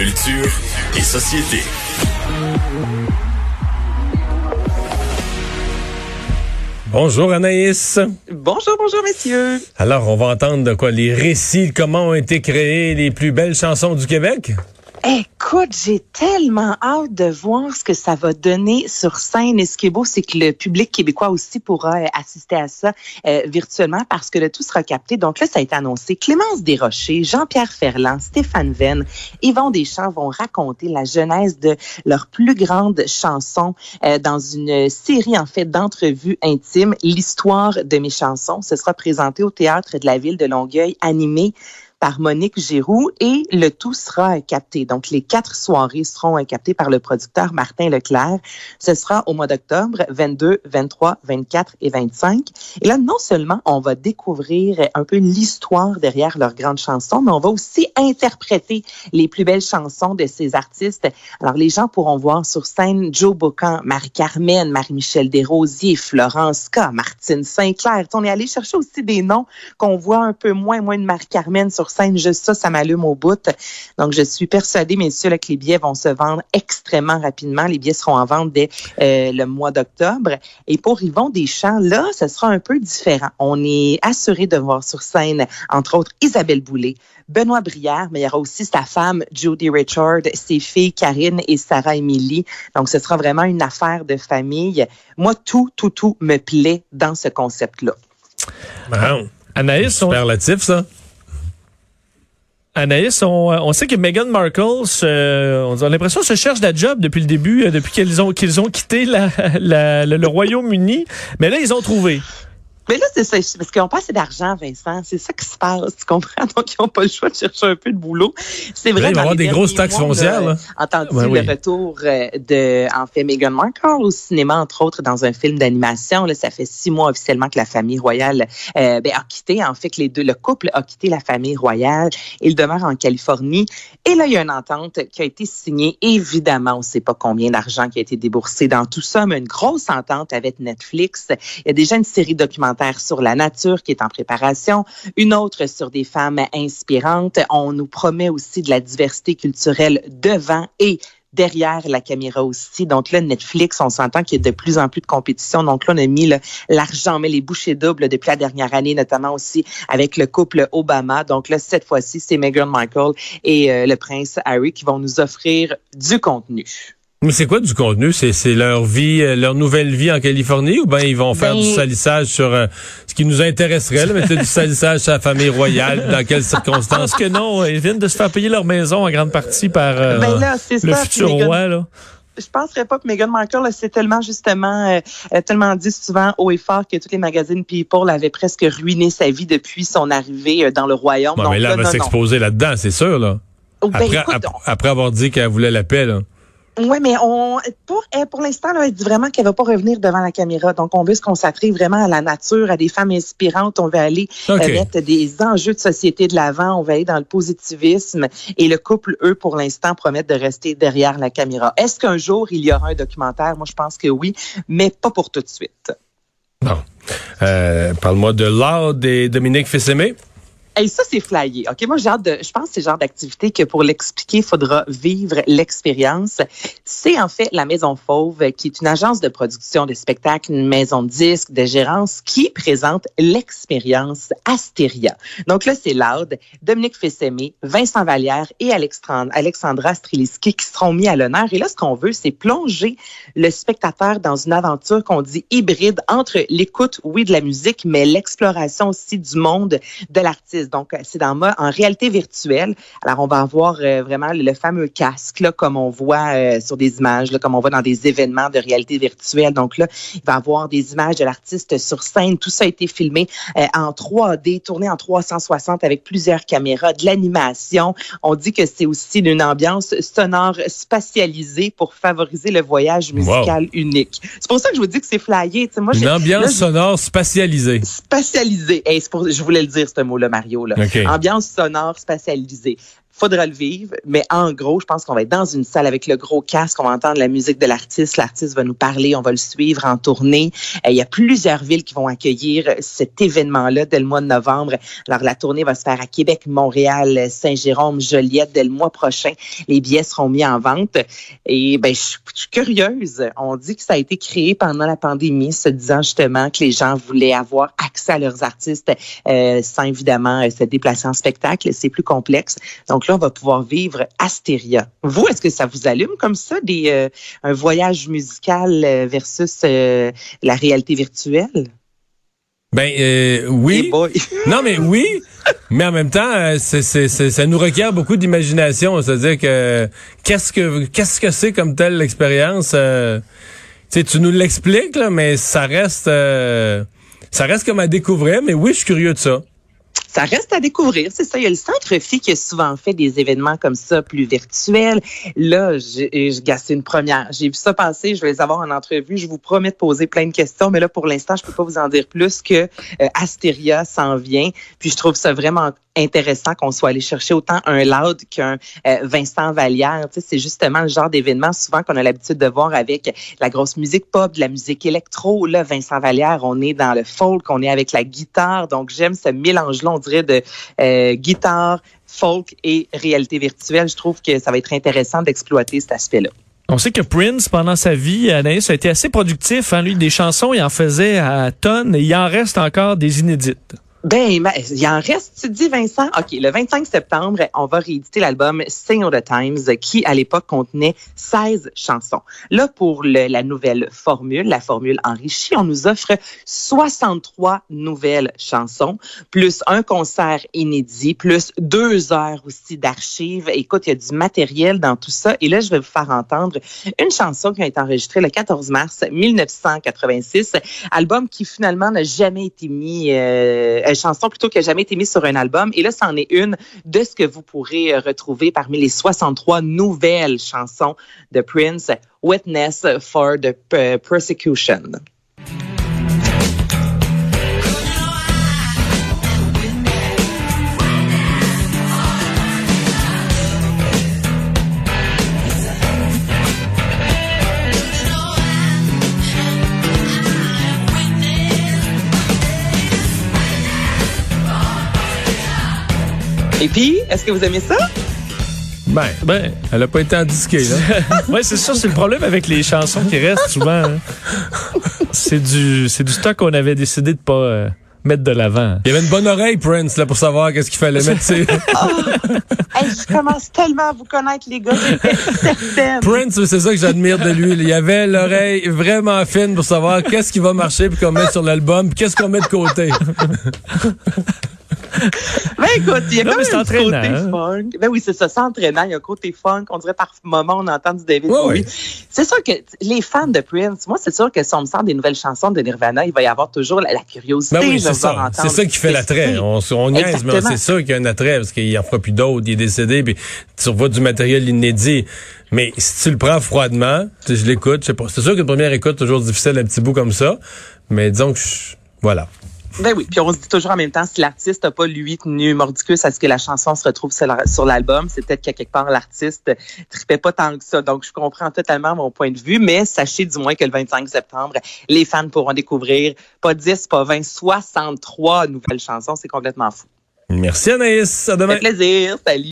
Culture et société. Bonjour Anaïs. Bonjour, bonjour messieurs. Alors, on va entendre de quoi? Les récits, comment ont été créées les plus belles chansons du Québec? Écoute, j'ai tellement hâte de voir ce que ça va donner sur scène. Et ce qui est beau, c'est que le public québécois aussi pourra euh, assister à ça euh, virtuellement parce que le tout sera capté. Donc là, ça a été annoncé. Clémence Desrochers, Jean-Pierre Ferland, Stéphane Venn, Yvon Deschamps vont raconter la genèse de leur plus grande chanson euh, dans une série, en fait, d'entrevues intimes, l'histoire de mes chansons. Ce sera présenté au Théâtre de la Ville de Longueuil, animé par Monique Giroux et le tout sera capté. Donc, les quatre soirées seront captées par le producteur Martin Leclerc. Ce sera au mois d'octobre, 22, 23, 24 et 25. Et là, non seulement on va découvrir un peu l'histoire derrière leurs grandes chansons, mais on va aussi interpréter les plus belles chansons de ces artistes. Alors, les gens pourront voir sur scène Joe Bocan, Marie-Carmen, Marie-Michel Desrosiers, Florence K, Martine Sinclair. On est allé chercher aussi des noms qu'on voit un peu moins, moins de Marie-Carmen sur scène, juste ça, ça m'allume au bout. Donc, je suis persuadée, messieurs, là, que les billets vont se vendre extrêmement rapidement. Les billets seront en vente dès euh, le mois d'octobre. Et pour Yvon Deschamps, là, ce sera un peu différent. On est assuré de voir sur scène, entre autres, Isabelle Boulay, Benoît Brière, mais il y aura aussi sa femme, Judy Richard, ses filles, Karine et Sarah Emily. Donc, ce sera vraiment une affaire de famille. Moi, tout, tout, tout me plaît dans ce concept-là. Wow. Anaïs, superlatif, ça. Anaïs, on, on, sait que Meghan Markle, on a l'impression, se cherche la job depuis le début, euh, depuis qu'ils ont, qu'ils ont quitté la, la, le, le Royaume-Uni. Mais là, ils ont trouvé. Mais là, c'est ça, parce qu'ils n'ont pas assez d'argent, Vincent. C'est ça qui se passe, tu comprends? Donc, ils n'ont pas le choix de chercher un peu de boulot. C'est vrai. Il va y avoir des grosses taxes foncières, là. entendu ouais, le retour euh, de, en fait, Meghan Markle au cinéma, entre autres, dans un film d'animation. Là, ça fait six mois officiellement que la famille royale euh, ben, a quitté, en fait, que les deux, le couple a quitté la famille royale. Il demeure en Californie. Et là, il y a une entente qui a été signée. Évidemment, on ne sait pas combien d'argent qui a été déboursé dans tout ça, mais une grosse entente avec Netflix. Il y a déjà une série documentaire sur la nature qui est en préparation, une autre sur des femmes inspirantes. On nous promet aussi de la diversité culturelle devant et derrière la caméra aussi. Donc là, Netflix, on s'entend qu'il y a de plus en plus de compétition. Donc là, on a mis l'argent, mais les bouchées doubles depuis la dernière année, notamment aussi avec le couple Obama. Donc là, cette fois-ci, c'est Meghan Markle et euh, le prince Harry qui vont nous offrir du contenu. Mais c'est quoi du contenu? C'est leur vie, euh, leur nouvelle vie en Californie ou bien ils vont faire du ben- salissage sur euh, ce qui nous intéresserait, là, mais c'est du salissage sur la famille royale, dans quelles circonstances? que non, ils viennent de se faire payer leur maison en grande partie par euh, ben le futur roi. Là je penserais pas que Meghan Markle, c'est tellement justement, tellement dit souvent haut et fort que tous les magazines People avaient presque ruiné sa vie depuis son arrivée dans le royaume. mais là, elle va s'exposer là-dedans, c'est sûr, là. Oh, ben, après, après, avoir dit qu'elle voulait la paix, là. Oui, mais on pour pour l'instant, elle dit vraiment qu'elle va pas revenir devant la caméra. Donc, on veut se consacrer vraiment à la nature, à des femmes inspirantes. On veut aller euh, mettre des enjeux de société de l'avant. On va aller dans le positivisme. Et le couple, eux, pour l'instant, promettent de rester derrière la caméra. Est-ce qu'un jour, il y aura un documentaire? Moi, je pense que oui, mais pas pour tout de suite. Bon. Euh, Parle-moi de l'art des Dominique Fessémé. Et ça, c'est flyé. OK, moi, j'ai hâte de, je pense que c'est le genre d'activité que pour l'expliquer, il faudra vivre l'expérience. C'est en fait la Maison Fauve, qui est une agence de production de spectacles, une maison de disques, de gérance, qui présente l'expérience Astéria. Donc là, c'est Loud, Dominique Fessémé, Vincent Vallière et Alexandra Streliski qui seront mis à l'honneur. Et là, ce qu'on veut, c'est plonger le spectateur dans une aventure qu'on dit hybride entre l'écoute, oui, de la musique, mais l'exploration aussi du monde de l'artiste. Donc, c'est dans en réalité virtuelle. Alors, on va avoir euh, vraiment le, fameux casque, là, comme on voit euh, sur des images, là, comme on voit dans des événements de réalité virtuelle. Donc là, il va avoir des images de l'artiste sur scène. Tout ça a été filmé euh, en 3D, tourné en 360 avec plusieurs caméras, de l'animation. On dit que c'est aussi une ambiance sonore spatialisée pour favoriser le voyage musical unique. C'est pour ça que je vous dis que c'est flyé. moi, une ambiance sonore spatialisée. Spatialisée. Hey, pour, je voulais le dire, ce mot-là, Marie. Ambiance sonore spatialisée. Faudra le vivre, mais en gros, je pense qu'on va être dans une salle avec le gros casque, on va entendre la musique de l'artiste, l'artiste va nous parler, on va le suivre en tournée. Euh, il y a plusieurs villes qui vont accueillir cet événement-là dès le mois de novembre. Alors, la tournée va se faire à Québec, Montréal, Saint-Jérôme, Joliette dès le mois prochain. Les billets seront mis en vente. Et ben, je suis curieuse. On dit que ça a été créé pendant la pandémie, se disant justement que les gens voulaient avoir accès à leurs artistes euh, sans évidemment se déplacer en spectacle. C'est plus complexe. Donc on va pouvoir vivre Astéria. Vous, est-ce que ça vous allume comme ça, des, euh, un voyage musical euh, versus euh, la réalité virtuelle? Ben oui. non mais oui, mais en même temps, c'est, c'est, ça nous requiert beaucoup d'imagination. C'est-à-dire que qu'est-ce que qu'est-ce que c'est comme telle l'expérience Tu nous l'expliques là, mais ça reste ça reste comme à découvrir. Mais oui, je suis curieux de ça ça reste à découvrir. C'est ça. Il y a le Centre Phi qui a souvent fait des événements comme ça, plus virtuels. Là, j'ai c'est une première. J'ai vu ça passer. Je vais les avoir en entrevue. Je vous promets de poser plein de questions. Mais là, pour l'instant, je peux pas vous en dire plus que euh, Astéria s'en vient. Puis je trouve ça vraiment intéressant qu'on soit allé chercher autant un Loud qu'un euh, Vincent Vallière. Tu sais, c'est justement le genre d'événement souvent qu'on a l'habitude de voir avec la grosse musique pop, de la musique électro. Là, Vincent Vallière, on est dans le folk, on est avec la guitare. Donc, j'aime ce mélange-là, dirait, de euh, guitare, folk et réalité virtuelle. Je trouve que ça va être intéressant d'exploiter cet aspect-là. On sait que Prince, pendant sa vie, Anaïs a été assez productif. Hein? Lui, des chansons, il en faisait à tonnes et il en reste encore des inédites. Ben, il en reste, tu dis, Vincent? OK, le 25 septembre, on va rééditer l'album Sing of the Times, qui, à l'époque, contenait 16 chansons. Là, pour la nouvelle formule, la formule enrichie, on nous offre 63 nouvelles chansons, plus un concert inédit, plus deux heures aussi d'archives. Écoute, il y a du matériel dans tout ça. Et là, je vais vous faire entendre une chanson qui a été enregistrée le 14 mars 1986, album qui, finalement, n'a jamais été mis... Euh, chanson plutôt qui n'a jamais été mise sur un album. Et là, c'en est une de ce que vous pourrez euh, retrouver parmi les 63 nouvelles chansons de Prince, Witness for the euh, Persecution. Et puis, est-ce que vous aimez ça? Ben, ben, elle a pas été en disque, là. oui, c'est sûr, c'est le problème avec les chansons qui restent souvent. Hein. C'est du, c'est du stock qu'on avait décidé de pas euh, mettre de l'avant. Il y avait une bonne oreille, Prince, là, pour savoir qu'est-ce qu'il fallait mettre. oh, je commence tellement à vous connaître, les gars. Prince, c'est ça que j'admire de lui. Il y avait l'oreille vraiment fine pour savoir qu'est-ce qui va marcher puis qu'on met sur l'album, puis qu'est-ce qu'on met de côté. Ben écoute, il y a quand même un côté hein? funk. Ben oui, c'est ça, c'est entraînant. Il y a un côté funk. On dirait par moment, on entend du David Bowie. C'est sûr que les fans de Prince, moi, c'est sûr que si on me sort des nouvelles chansons de Nirvana, il va y avoir toujours la, curiosité. Ben oui, c'est ça. C'est ça qui fait l'attrait. On, on niaise, mais c'est ça qui a un attrait parce qu'il en fera plus d'autres. Il est décédé, puis tu revois du matériel inédit. Mais si tu le prends froidement, je l'écoute, je sais pas. C'est sûr que la première écoute toujours difficile, un petit bout comme ça. Mais disons que voilà. Ben oui, puis on se dit toujours en même temps, si l'artiste n'a pas, lui, tenu mordicus à ce que la chanson se retrouve sur l'album, c'est peut-être qu'à quelque part, l'artiste tripait pas tant que ça. Donc, je comprends totalement mon point de vue, mais sachez du moins que le 25 septembre, les fans pourront découvrir pas 10, pas 20, 63 nouvelles chansons. C'est complètement fou. Merci Anaïs. À demain. Fait plaisir. Salut.